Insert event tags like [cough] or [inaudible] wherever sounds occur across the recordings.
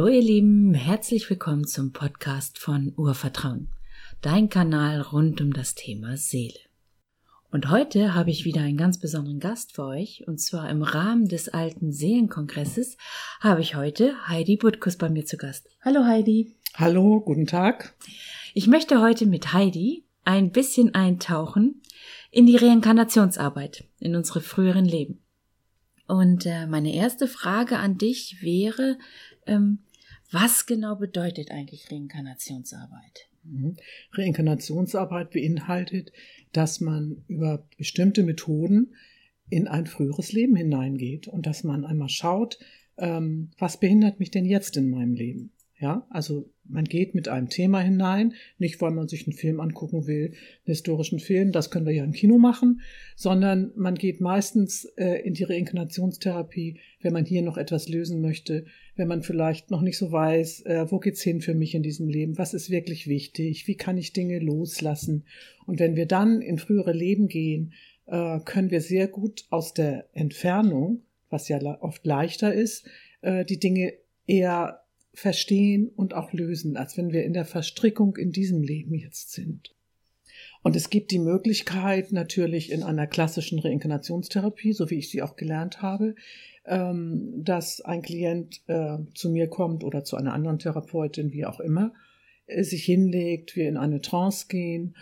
Hallo ihr Lieben, herzlich willkommen zum Podcast von Urvertrauen, dein Kanal rund um das Thema Seele. Und heute habe ich wieder einen ganz besonderen Gast für euch, und zwar im Rahmen des alten Seelenkongresses habe ich heute Heidi Butkus bei mir zu Gast. Hallo Heidi. Hallo, guten Tag. Ich möchte heute mit Heidi ein bisschen eintauchen in die Reinkarnationsarbeit, in unsere früheren Leben. Und äh, meine erste Frage an dich wäre, ähm, was genau bedeutet eigentlich Reinkarnationsarbeit? Mhm. Reinkarnationsarbeit beinhaltet, dass man über bestimmte Methoden in ein früheres Leben hineingeht und dass man einmal schaut, ähm, was behindert mich denn jetzt in meinem Leben? Ja, also man geht mit einem Thema hinein, nicht weil man sich einen Film angucken will, einen historischen Film, das können wir ja im Kino machen, sondern man geht meistens äh, in die Reinkarnationstherapie, wenn man hier noch etwas lösen möchte, wenn man vielleicht noch nicht so weiß, äh, wo geht's hin für mich in diesem Leben, was ist wirklich wichtig, wie kann ich Dinge loslassen. Und wenn wir dann in frühere Leben gehen, äh, können wir sehr gut aus der Entfernung, was ja oft leichter ist, äh, die Dinge eher verstehen und auch lösen, als wenn wir in der Verstrickung in diesem Leben jetzt sind. Und es gibt die Möglichkeit natürlich in einer klassischen Reinkarnationstherapie, so wie ich sie auch gelernt habe, ähm, dass ein Klient äh, zu mir kommt oder zu einer anderen Therapeutin, wie auch immer, äh, sich hinlegt, wir in eine Trance gehen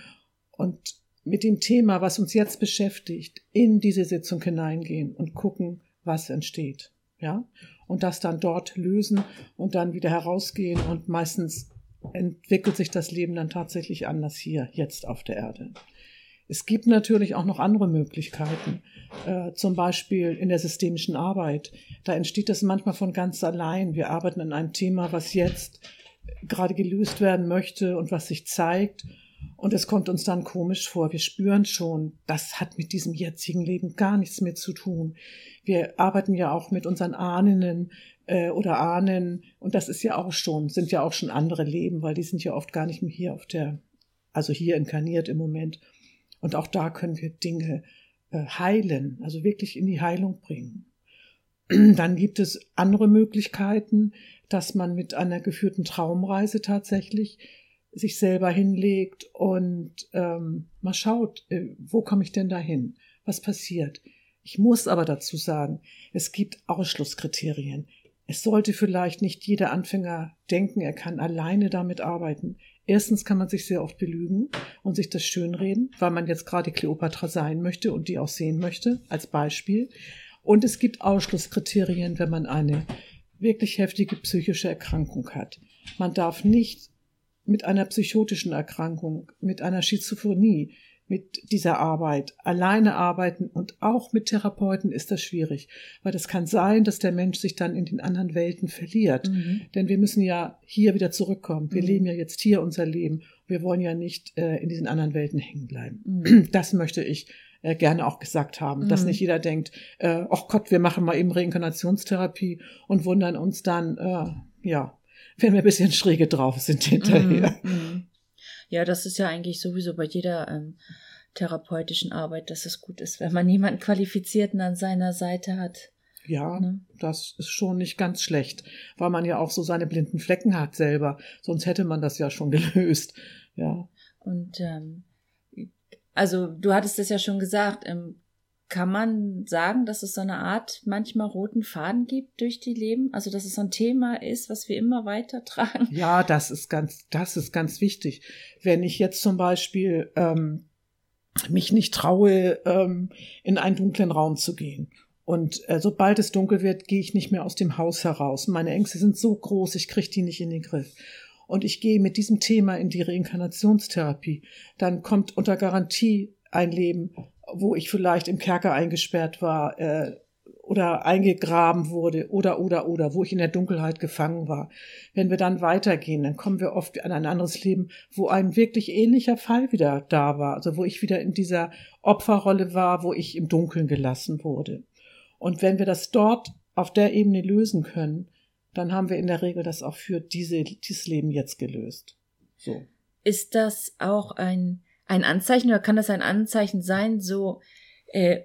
und mit dem Thema, was uns jetzt beschäftigt, in diese Sitzung hineingehen und gucken, was entsteht. Ja? Und das dann dort lösen und dann wieder herausgehen und meistens entwickelt sich das Leben dann tatsächlich anders hier, jetzt auf der Erde. Es gibt natürlich auch noch andere Möglichkeiten, äh, zum Beispiel in der systemischen Arbeit. Da entsteht das manchmal von ganz allein. Wir arbeiten an einem Thema, was jetzt gerade gelöst werden möchte und was sich zeigt. Und es kommt uns dann komisch vor. Wir spüren schon, das hat mit diesem jetzigen Leben gar nichts mehr zu tun. Wir arbeiten ja auch mit unseren Ahnen äh, oder Ahnen und das ist ja auch schon, sind ja auch schon andere Leben, weil die sind ja oft gar nicht mehr hier auf der, also hier inkarniert im Moment. Und auch da können wir Dinge äh, heilen, also wirklich in die Heilung bringen. [clears throat] Dann gibt es andere Möglichkeiten, dass man mit einer geführten Traumreise tatsächlich sich selber hinlegt und ähm, mal schaut, äh, wo komme ich denn dahin? Was passiert? Ich muss aber dazu sagen, es gibt Ausschlusskriterien. Es sollte vielleicht nicht jeder Anfänger denken, er kann alleine damit arbeiten. Erstens kann man sich sehr oft belügen und sich das schönreden, weil man jetzt gerade Kleopatra sein möchte und die auch sehen möchte, als Beispiel. Und es gibt Ausschlusskriterien, wenn man eine wirklich heftige psychische Erkrankung hat. Man darf nicht mit einer psychotischen Erkrankung, mit einer Schizophrenie, mit dieser Arbeit alleine arbeiten und auch mit Therapeuten ist das schwierig, weil das kann sein, dass der Mensch sich dann in den anderen Welten verliert. Mhm. Denn wir müssen ja hier wieder zurückkommen. Wir mhm. leben ja jetzt hier unser Leben. Wir wollen ja nicht äh, in diesen anderen Welten hängen bleiben. Mhm. [clears throat] Das möchte ich äh, gerne auch gesagt haben, dass mhm. nicht jeder denkt, äh, Gott, wir machen mal eben Reinkarnationstherapie und wundern uns dann, äh, ja, wenn wir ein bisschen schräge drauf sind hinterher. Mhm, mhm. Ja, das ist ja eigentlich sowieso bei jeder ähm, therapeutischen Arbeit, dass es gut ist, wenn man jemanden Qualifizierten an seiner Seite hat. Ja, ne? das ist schon nicht ganz schlecht, weil man ja auch so seine blinden Flecken hat selber. Sonst hätte man das ja schon [laughs] gelöst. Ja. Und ähm, also du hattest es ja schon gesagt, ähm, kann man sagen, dass es so eine Art manchmal roten Faden gibt durch die Leben? Also, dass es so ein Thema ist, was wir immer weiter tragen? Ja, das ist ganz, das ist ganz wichtig. Wenn ich jetzt zum Beispiel ähm, mich nicht traue, ähm, in einen dunklen Raum zu gehen. Und äh, sobald es dunkel wird, gehe ich nicht mehr aus dem Haus heraus. Meine Ängste sind so groß, ich kriege die nicht in den Griff. Und ich gehe mit diesem Thema in die Reinkarnationstherapie. Dann kommt unter Garantie ein Leben, wo ich vielleicht im Kerker eingesperrt war äh, oder eingegraben wurde oder oder oder wo ich in der Dunkelheit gefangen war. Wenn wir dann weitergehen, dann kommen wir oft an ein anderes Leben, wo ein wirklich ähnlicher Fall wieder da war, also wo ich wieder in dieser Opferrolle war, wo ich im Dunkeln gelassen wurde. Und wenn wir das dort auf der Ebene lösen können, dann haben wir in der Regel das auch für diese, dieses Leben jetzt gelöst. So. Ist das auch ein ein Anzeichen oder kann das ein Anzeichen sein, so äh,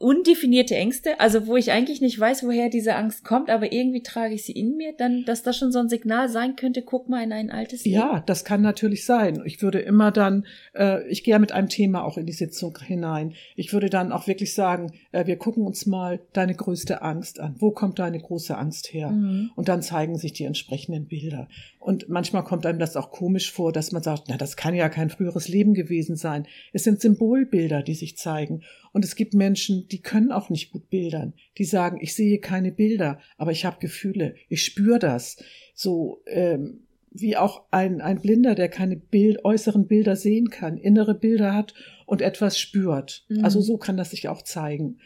undefinierte Ängste, also wo ich eigentlich nicht weiß, woher diese Angst kommt, aber irgendwie trage ich sie in mir, dann, dass das schon so ein Signal sein könnte, guck mal in ein altes Leben. Ja, das kann natürlich sein. Ich würde immer dann, äh, ich gehe ja mit einem Thema auch in die Sitzung hinein. Ich würde dann auch wirklich sagen, äh, wir gucken uns mal deine größte Angst an. Wo kommt deine große Angst her? Mhm. Und dann zeigen sich die entsprechenden Bilder. Und manchmal kommt einem das auch komisch vor, dass man sagt, na, das kann ja kein früheres Leben gewesen sein. Es sind Symbolbilder, die sich zeigen. Und es gibt Menschen, die können auch nicht gut bildern. Die sagen, ich sehe keine Bilder, aber ich habe Gefühle, ich spüre das. So ähm, wie auch ein, ein Blinder, der keine Bild, äußeren Bilder sehen kann, innere Bilder hat und etwas spürt. Mhm. Also so kann das sich auch zeigen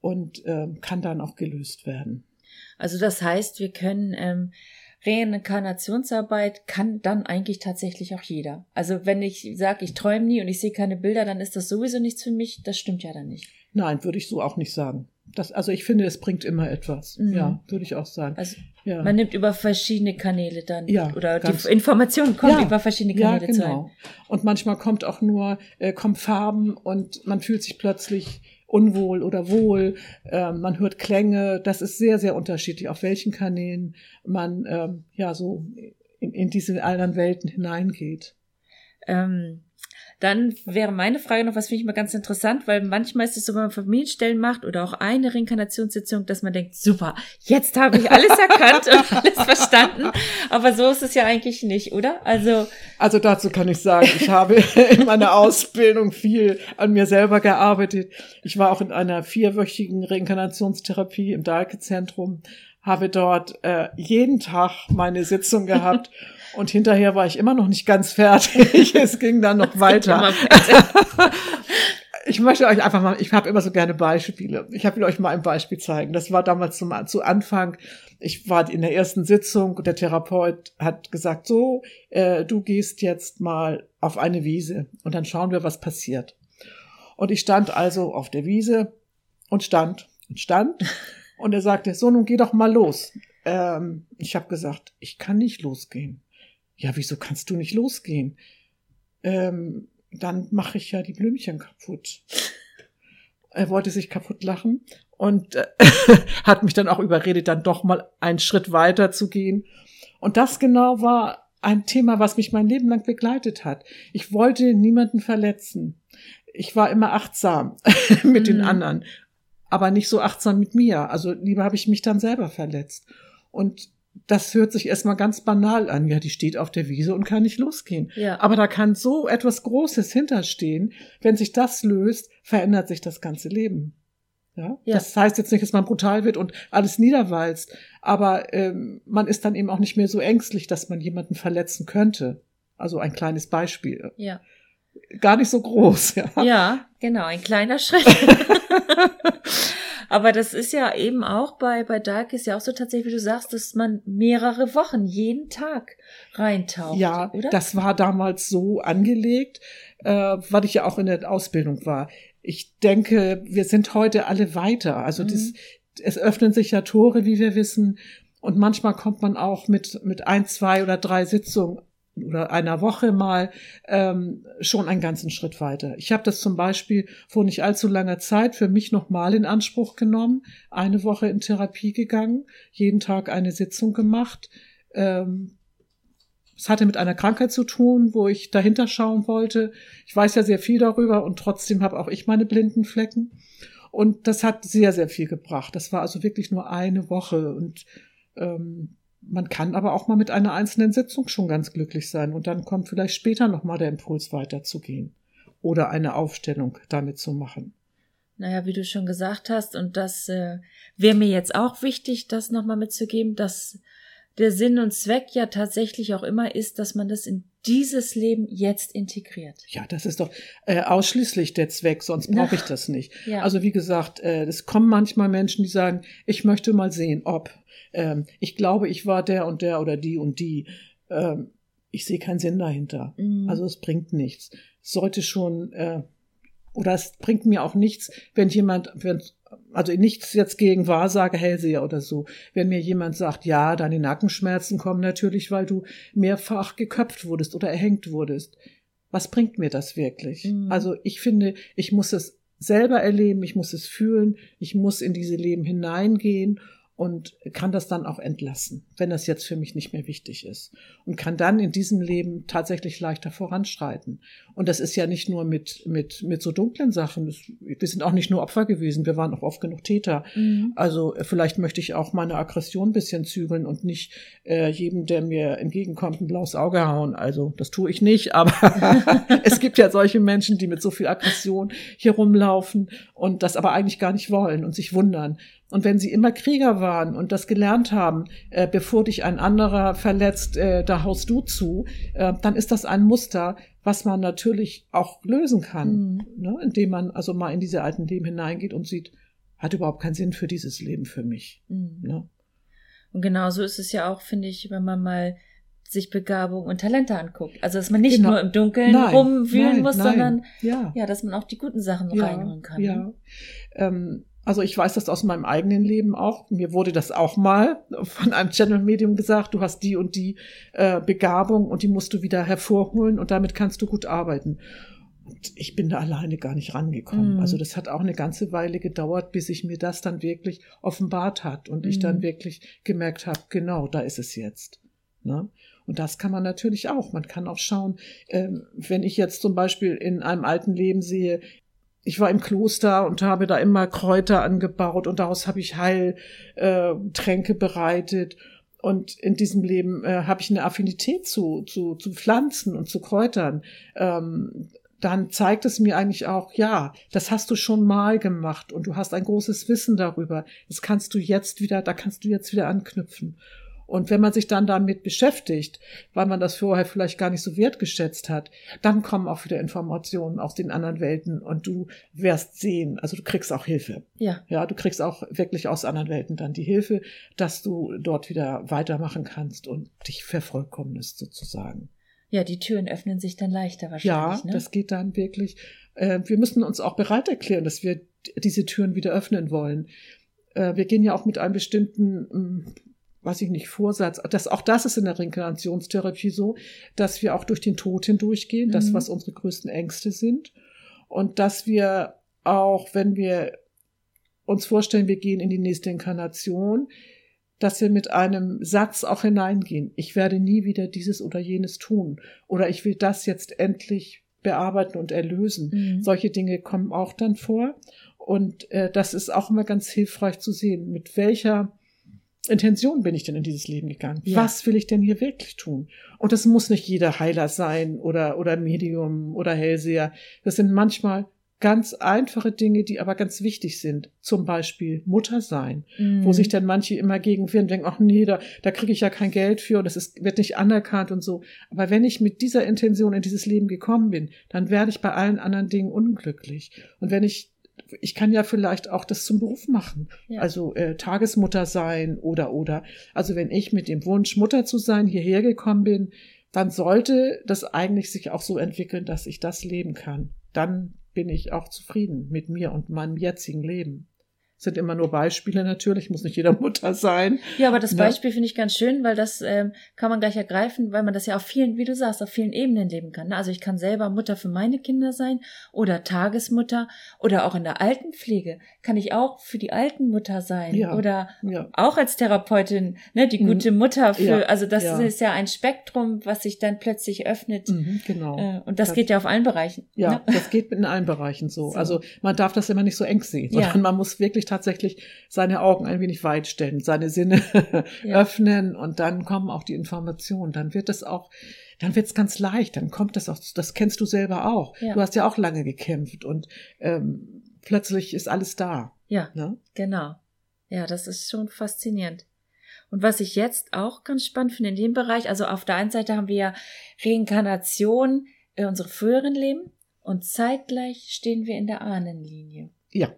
und ähm, kann dann auch gelöst werden. Also das heißt, wir können ähm, Reinkarnationsarbeit kann dann eigentlich tatsächlich auch jeder. Also wenn ich sage, ich träume nie und ich sehe keine Bilder, dann ist das sowieso nichts für mich. Das stimmt ja dann nicht. Nein, würde ich so auch nicht sagen. Das, also ich finde, es bringt immer etwas. Mhm. Ja, würde ich auch sagen. Also ja. man nimmt über verschiedene Kanäle dann ja, oder die Information kommt ja, über verschiedene Kanäle ja, genau. Und manchmal kommt auch nur äh, kommen Farben und man fühlt sich plötzlich unwohl oder wohl. Ähm, man hört Klänge. Das ist sehr, sehr unterschiedlich, auf welchen Kanälen man ähm, ja so in, in diese anderen Welten hineingeht. Ähm, dann wäre meine Frage noch, was finde ich mal ganz interessant, weil manchmal ist es so, wenn man Familienstellen macht oder auch eine Reinkarnationssitzung, dass man denkt, super, jetzt habe ich alles erkannt und [laughs] alles verstanden. Aber so ist es ja eigentlich nicht, oder? Also, also dazu kann ich sagen, ich habe in meiner Ausbildung viel an mir selber gearbeitet. Ich war auch in einer vierwöchigen Reinkarnationstherapie im Dahlke-Zentrum, habe dort äh, jeden Tag meine Sitzung gehabt [laughs] Und hinterher war ich immer noch nicht ganz fertig. [laughs] es ging dann noch weiter. [laughs] ich möchte euch einfach mal, ich habe immer so gerne Beispiele. Ich will euch mal ein Beispiel zeigen. Das war damals zum, zu Anfang. Ich war in der ersten Sitzung und der Therapeut hat gesagt, so, äh, du gehst jetzt mal auf eine Wiese und dann schauen wir, was passiert. Und ich stand also auf der Wiese und stand und stand. Und er sagte, so, nun geh doch mal los. Ähm, ich habe gesagt, ich kann nicht losgehen ja, wieso kannst du nicht losgehen? Ähm, dann mache ich ja die Blümchen kaputt. Er wollte sich kaputt lachen und äh, [laughs] hat mich dann auch überredet, dann doch mal einen Schritt weiter zu gehen. Und das genau war ein Thema, was mich mein Leben lang begleitet hat. Ich wollte niemanden verletzen. Ich war immer achtsam [laughs] mit mhm. den anderen, aber nicht so achtsam mit mir. Also lieber habe ich mich dann selber verletzt. Und das hört sich erstmal ganz banal an. Ja, die steht auf der Wiese und kann nicht losgehen. Ja. Aber da kann so etwas Großes hinterstehen. Wenn sich das löst, verändert sich das ganze Leben. Ja? ja. Das heißt jetzt nicht, dass man brutal wird und alles niederwalzt, aber ähm, man ist dann eben auch nicht mehr so ängstlich, dass man jemanden verletzen könnte. Also ein kleines Beispiel. Ja. Gar nicht so groß, ja. Ja, genau, ein kleiner Schritt. [laughs] Aber das ist ja eben auch bei, bei Dark ist ja auch so tatsächlich, wie du sagst, dass man mehrere Wochen jeden Tag reintaucht. Ja, oder? das war damals so angelegt, äh, weil ich ja auch in der Ausbildung war. Ich denke, wir sind heute alle weiter. Also mhm. das, es öffnen sich ja Tore, wie wir wissen. Und manchmal kommt man auch mit, mit ein, zwei oder drei Sitzungen oder einer Woche mal ähm, schon einen ganzen Schritt weiter. Ich habe das zum Beispiel vor nicht allzu langer Zeit für mich nochmal in Anspruch genommen, eine Woche in Therapie gegangen, jeden Tag eine Sitzung gemacht. Ähm, es hatte mit einer Krankheit zu tun, wo ich dahinter schauen wollte. Ich weiß ja sehr viel darüber und trotzdem habe auch ich meine blinden Flecken. Und das hat sehr, sehr viel gebracht. Das war also wirklich nur eine Woche und ähm, man kann aber auch mal mit einer einzelnen Sitzung schon ganz glücklich sein und dann kommt vielleicht später nochmal der Impuls weiterzugehen oder eine Aufstellung damit zu machen. Naja, wie du schon gesagt hast, und das äh, wäre mir jetzt auch wichtig, das nochmal mitzugeben, dass der Sinn und Zweck ja tatsächlich auch immer ist, dass man das in dieses Leben jetzt integriert. Ja, das ist doch äh, ausschließlich der Zweck, sonst brauche ich das nicht. [laughs] Ja. Also wie gesagt, äh, es kommen manchmal Menschen, die sagen, ich möchte mal sehen, ob ähm, ich glaube, ich war der und der oder die und die. Ähm, ich sehe keinen Sinn dahinter. Mhm. Also es bringt nichts. Es sollte schon, äh, oder es bringt mir auch nichts, wenn jemand, wenn, also nichts jetzt gegen Wahrsage, Hellseher oder so. Wenn mir jemand sagt, ja, deine Nackenschmerzen kommen natürlich, weil du mehrfach geköpft wurdest oder erhängt wurdest. Was bringt mir das wirklich? Mhm. Also ich finde, ich muss es selber erleben, ich muss es fühlen, ich muss in diese Leben hineingehen und kann das dann auch entlassen, wenn das jetzt für mich nicht mehr wichtig ist. Und kann dann in diesem Leben tatsächlich leichter voranschreiten. Und das ist ja nicht nur mit, mit, mit so dunklen Sachen. Das, wir sind auch nicht nur Opfer gewesen, wir waren auch oft genug Täter. Mhm. Also äh, vielleicht möchte ich auch meine Aggression ein bisschen zügeln und nicht äh, jedem, der mir entgegenkommt, ein blaues Auge hauen. Also das tue ich nicht, [laughs] aber [laughs] es gibt ja solche Menschen, die mit so viel Aggression hier rumlaufen und das aber eigentlich gar nicht wollen und sich wundern. Und wenn sie immer Krieger waren und das gelernt haben, äh, bevor dich ein anderer verletzt, äh, da haust du zu, äh, dann ist das ein Muster, was man natürlich auch lösen kann, mhm. ne? indem man also mal in diese alten Leben hineingeht und sieht, hat überhaupt keinen Sinn für dieses Leben für mich. Mhm. Ne? Und genauso ist es ja auch, finde ich, wenn man mal sich Begabung und Talente anguckt. Also dass man nicht genau. nur im Dunkeln nein, rumwühlen nein, muss, nein. sondern ja. ja, dass man auch die guten Sachen ja, reinholen kann. Ja. Ne? Ähm, also ich weiß das aus meinem eigenen Leben auch. Mir wurde das auch mal von einem Channel-Medium gesagt, du hast die und die äh, Begabung und die musst du wieder hervorholen und damit kannst du gut arbeiten. Und ich bin da alleine gar nicht rangekommen. Mm. Also das hat auch eine ganze Weile gedauert, bis ich mir das dann wirklich offenbart hat und mm. ich dann mhm. wirklich gemerkt habe, genau, da ist es jetzt. Ne? Und das kann man natürlich auch. Man kann auch schauen, äh, wenn ich jetzt zum Beispiel in einem alten Leben sehe, ich war im Kloster und habe da immer Kräuter angebaut und daraus habe ich Heiltränke äh, bereitet. Und in diesem Leben äh, habe ich eine Affinität zu, zu, zu Pflanzen und zu Kräutern. Ähm, dann zeigt es mir eigentlich auch, ja, das hast du schon mal gemacht und du hast ein großes Wissen darüber. Das kannst du jetzt wieder, da kannst du jetzt wieder anknüpfen. Und wenn man sich dann damit beschäftigt, weil man das vorher vielleicht gar nicht so wertgeschätzt hat, dann kommen auch wieder Informationen aus den anderen Welten und du wirst sehen, also du kriegst auch Hilfe. Ja. Ja, du kriegst auch wirklich aus anderen Welten dann die Hilfe, dass du dort wieder weitermachen kannst und dich vervollkommnest sozusagen. Ja, die Türen öffnen sich dann leichter wahrscheinlich. Ja, ne? das geht dann wirklich. Äh, wir müssen uns auch bereit erklären, dass wir diese Türen wieder öffnen wollen. Äh, wir gehen ja auch mit einem bestimmten ähm, weiß ich nicht, Vorsatz, das, auch das ist in der Reinkarnationstherapie so, dass wir auch durch den Tod hindurchgehen, mhm. das, was unsere größten Ängste sind. Und dass wir auch, wenn wir uns vorstellen, wir gehen in die nächste Inkarnation, dass wir mit einem Satz auch hineingehen. Ich werde nie wieder dieses oder jenes tun. Oder ich will das jetzt endlich bearbeiten und erlösen. Mhm. Solche Dinge kommen auch dann vor. Und äh, das ist auch immer ganz hilfreich zu sehen, mit welcher Intention bin ich denn in dieses Leben gegangen? Ja. Was will ich denn hier wirklich tun? Und das muss nicht jeder Heiler sein oder, oder Medium oder Hellseher. Das sind manchmal ganz einfache Dinge, die aber ganz wichtig sind. Zum Beispiel Mutter sein, mm. wo mhm. sich dann manche immer gegen wehren und denken, ach nee, da, da kriege ich ja kein Geld für und das ist, wird nicht anerkannt und so. Aber wenn ich mit dieser Intention in dieses Leben gekommen bin, dann werde ich bei allen anderen Dingen unglücklich. Und wenn ich ich kann ja vielleicht auch das zum Beruf machen. Ja. Also äh, Tagesmutter sein oder oder. Also wenn ich mit dem Wunsch, Mutter zu sein, hierher gekommen bin, dann sollte das eigentlich sich auch so entwickeln, dass ich das leben kann. Dann bin ich auch zufrieden mit mir und meinem jetzigen Leben sind immer nur Beispiele natürlich, muss nicht jeder [laughs] Mutter sein. Ja, aber das ne? Beispiel finde ich ganz schön, weil das ähm, kann man gleich ergreifen, weil man das ja auf vielen, wie du sagst, auf vielen Ebenen leben kann. Ne? Also ich kann selber Mutter für meine Kinder sein oder Tagesmutter oder auch in der Altenpflege kann ich auch für die Altenmutter sein ja, oder ja. auch als Therapeutin, ne, die gute mhm. Mutter für, ja, also das ja. ist ja ein Spektrum, was sich dann plötzlich öffnet. Mhm, genau. Äh, und das, das, geht ja auf allen Bereichen. Ja, ne? das geht in allen Bereichen so. [laughs] so. Also man darf das immer nicht so eng sehen, sondern man muss wirklich tatsächlich seine Augen ein wenig weit stellen, seine Sinne [laughs] ja. öffnen und dann kommen auch die Informationen. Dann wird es auch, dann wird es ganz leicht, dann kommt das auch, das kennst du selber auch. Ja. Du hast ja auch lange gekämpft und ähm, plötzlich ist alles da. Ja, ne? genau. Ja, das ist schon faszinierend. Und was ich jetzt auch ganz spannend finde in dem Bereich, also auf der einen Seite haben wir ja Reinkarnation in unsere früheren Leben und zeitgleich stehen wir in der Ahnenlinie. Ja.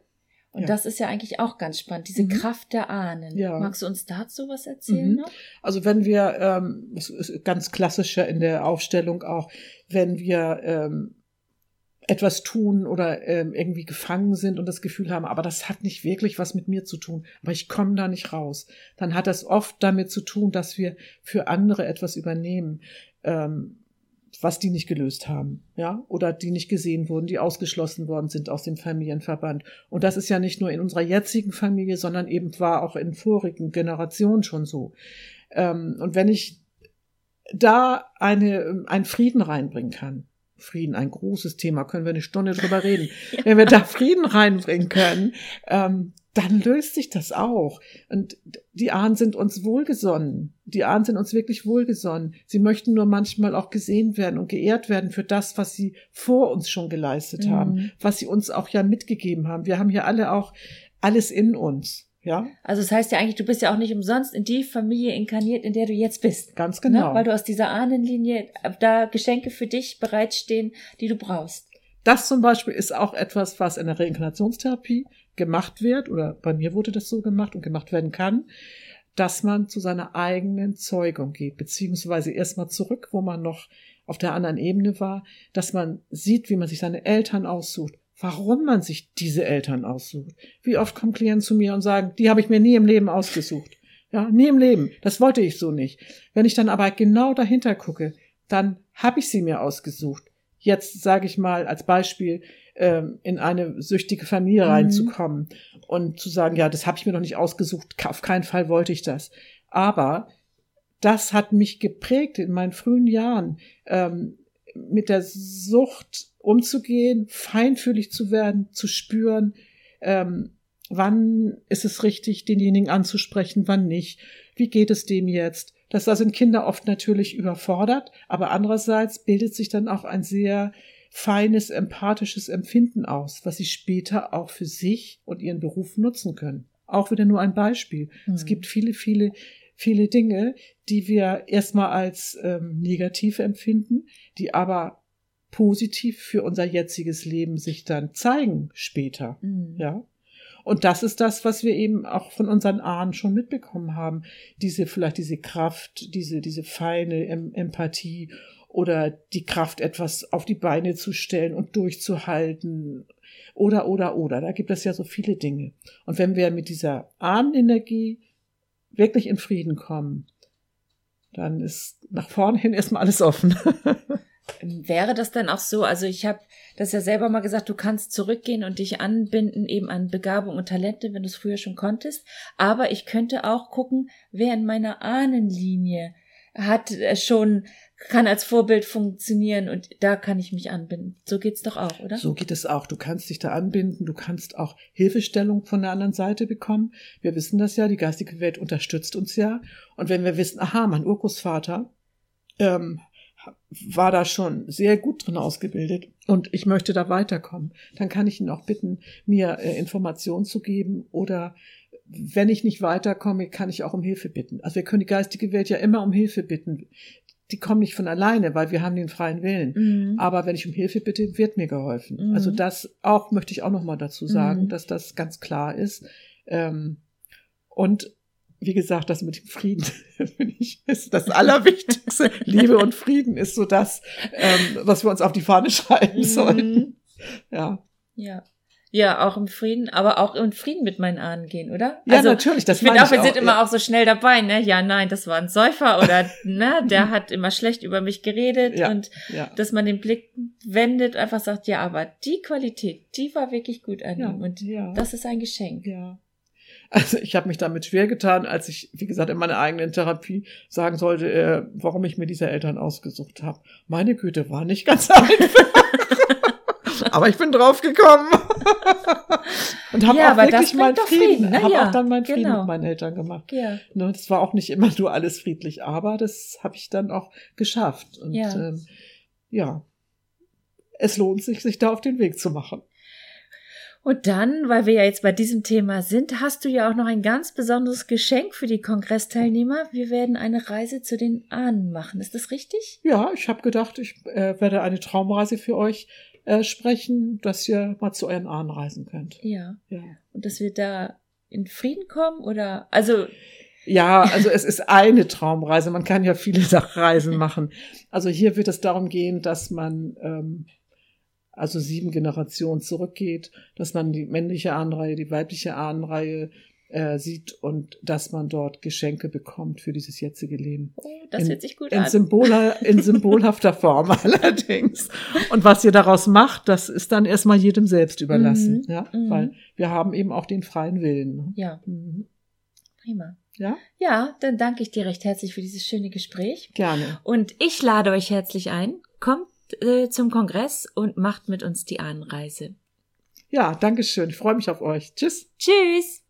Und ja. das ist ja eigentlich auch ganz spannend, diese mhm. Kraft der Ahnen. Ja. Magst du uns dazu was erzählen mhm. noch? Also wenn wir, ähm, das ist ganz klassischer in der Aufstellung auch, wenn wir ähm, etwas tun oder ähm, irgendwie gefangen sind und das Gefühl haben, aber das hat nicht wirklich was mit mir zu tun, aber ich komme da nicht raus, dann hat das oft damit zu tun, dass wir für andere etwas übernehmen. Ähm, was die nicht gelöst haben, ja, oder die nicht gesehen wurden, die ausgeschlossen worden sind aus dem Familienverband. Und das ist ja nicht nur in unserer jetzigen Familie, sondern eben war auch in vorigen Generationen schon so. Ähm, und wenn ich da eine, einen Frieden reinbringen kann, Frieden, ein großes Thema, können wir eine Stunde drüber reden. [laughs] ja. Wenn wir da Frieden reinbringen können, ähm, dann löst sich das auch. Und die Ahnen sind uns wohlgesonnen. Die Ahnen sind uns wirklich wohlgesonnen. Sie möchten nur manchmal auch gesehen werden und geehrt werden für das, was sie vor uns schon geleistet mhm. haben, was sie uns auch ja mitgegeben haben. Wir haben hier alle auch alles in uns. Ja. Also das heißt ja eigentlich, du bist ja auch nicht umsonst in die Familie inkarniert, in der du jetzt bist. Ganz ne? genau. Ne? Weil du aus dieser Ahnenlinie da Geschenke für dich bereitstehen, die du brauchst. Das zum Beispiel ist auch etwas, was in der Reinkarnationstherapie gemacht wird, oder bei mir wurde das so gemacht und gemacht werden kann, dass man zu seiner eigenen Zeugung geht, beziehungsweise erstmal zurück, wo man noch auf der anderen Ebene war, dass man sieht, wie man sich seine Eltern aussucht, warum man sich diese Eltern aussucht. Wie oft kommen Klienten zu mir und sagen, die habe ich mir nie im Leben ausgesucht. Ja, nie im Leben. Das wollte ich so nicht. Wenn ich dann aber genau dahinter gucke, dann habe ich sie mir ausgesucht. Jetzt sage ich mal als Beispiel, ähm, in eine süchtige Familie mhm. reinzukommen und zu sagen, ja, das habe ich mir noch nicht ausgesucht, auf keinen Fall wollte ich das. Aber das hat mich geprägt in meinen frühen Jahren, ähm, mit der Sucht umzugehen, feinfühlig zu werden, zu spüren, ähm, wann ist es richtig, denjenigen anzusprechen, wann nicht, wie geht es dem jetzt. Das da sind Kinder oft natürlich überfordert, aber andererseits bildet sich dann auch ein sehr feines, empathisches Empfinden aus, was sie später auch für sich und ihren Beruf nutzen können. Auch wieder nur ein Beispiel. Mhm. Es gibt viele, viele, viele Dinge, die wir erstmal als ähm, negativ empfinden, die aber positiv für unser jetziges Leben sich dann zeigen später. Mhm. Ja. Und das ist das, was wir eben auch von unseren Ahnen schon mitbekommen haben. Diese, vielleicht diese Kraft, diese, diese feine em Empathie oder die Kraft, etwas auf die Beine zu stellen und durchzuhalten oder, oder, oder. Da gibt es ja so viele Dinge. Und wenn wir mit dieser Ahnenenergie wirklich in Frieden kommen, dann ist nach vorne hin erstmal alles offen. [laughs] Wäre das dann auch so? Also ich habe das ja selber mal gesagt, du kannst zurückgehen und dich anbinden eben an Begabung und Talente, wenn du es früher schon konntest. Aber ich könnte auch gucken, wer in meiner Ahnenlinie hat schon kann als Vorbild funktionieren und da kann ich mich anbinden. So geht's doch auch, oder? So geht es auch. Du kannst dich da anbinden, du kannst auch Hilfestellung von der anderen Seite bekommen. Wir wissen das ja, die geistige Welt unterstützt uns ja. Und wenn wir wissen, aha, mein Urgroßvater ähm, war da schon sehr gut drin ausgebildet und ich möchte da weiterkommen, dann kann ich ihn auch bitten, mir äh, Informationen zu geben oder wenn ich nicht weiterkomme, kann ich auch um Hilfe bitten. Also wir können die geistige Welt ja immer um Hilfe bitten. Die kommen nicht von alleine, weil wir haben den freien Willen. Mhm. Aber wenn ich um Hilfe bitte, wird mir geholfen. Mhm. Also das auch möchte ich auch noch mal dazu sagen, mhm. dass das ganz klar ist. Ähm, und wie gesagt, das mit dem Frieden [laughs] finde ich ist das [laughs] Allerwichtigste. Liebe und Frieden ist so das, ähm, was wir uns auf die Fahne schreiben mhm. sollen. Ja. Ja. Ja, auch im Frieden, aber auch im Frieden mit meinen Ahnen gehen, oder? Ja, also, natürlich, das ich finde auch, wir sind immer auch so schnell dabei, ne? Ja, nein, das war ein Säufer oder, [laughs] ne, der hat immer schlecht über mich geredet ja, und ja. dass man den Blick wendet, einfach sagt, ja, aber die Qualität, die war wirklich gut an ja, ihm und ja. das ist ein Geschenk. Ja. Also ich habe mich damit schwer getan, als ich, wie gesagt, in meiner eigenen Therapie sagen sollte, äh, warum ich mir diese Eltern ausgesucht habe. Meine Güte, war nicht ganz [laughs] einfach. Aber ich bin drauf gekommen. und habe ja, auch wirklich meinen Frieden, Frieden ne? habe ja, auch dann meinen Frieden genau. mit meinen Eltern gemacht. Ja. Ne, das war auch nicht immer nur alles friedlich, aber das habe ich dann auch geschafft. Und ja. Ähm, ja, es lohnt sich, sich da auf den Weg zu machen. Und dann, weil wir ja jetzt bei diesem Thema sind, hast du ja auch noch ein ganz besonderes Geschenk für die Kongressteilnehmer. Wir werden eine Reise zu den Ahnen machen. Ist das richtig? Ja, ich habe gedacht, ich äh, werde eine Traumreise für euch äh, sprechen, dass ihr mal zu euren Ahnen reisen könnt. Ja. ja. Und dass wir da in Frieden kommen oder also ja, also es ist eine Traumreise. Man kann ja viele [laughs] Reisen machen. Also hier wird es darum gehen, dass man ähm, also sieben Generationen zurückgeht, dass man die männliche Ahnenreihe, die weibliche Ahnenreihe äh, sieht und dass man dort Geschenke bekommt für dieses jetzige Leben. Oh, das in, hört sich gut in an. Symboler, in symbolhafter [laughs] Form allerdings. Und was ihr daraus macht, das ist dann erstmal jedem selbst überlassen. Mhm, Ja, mhm. weil wir haben eben auch den freien Willen. ne? ja, Mhm. prima. Ja, Ja, dann danke ich dir recht herzlich für dieses schöne Gespräch. gerne. Und ich lade euch herzlich ein. Kommt äh, zum Kongress und macht mit uns die Ahnenreise. Ja, danke schön. Ich freue mich auf euch. Tschüss. Tschüss!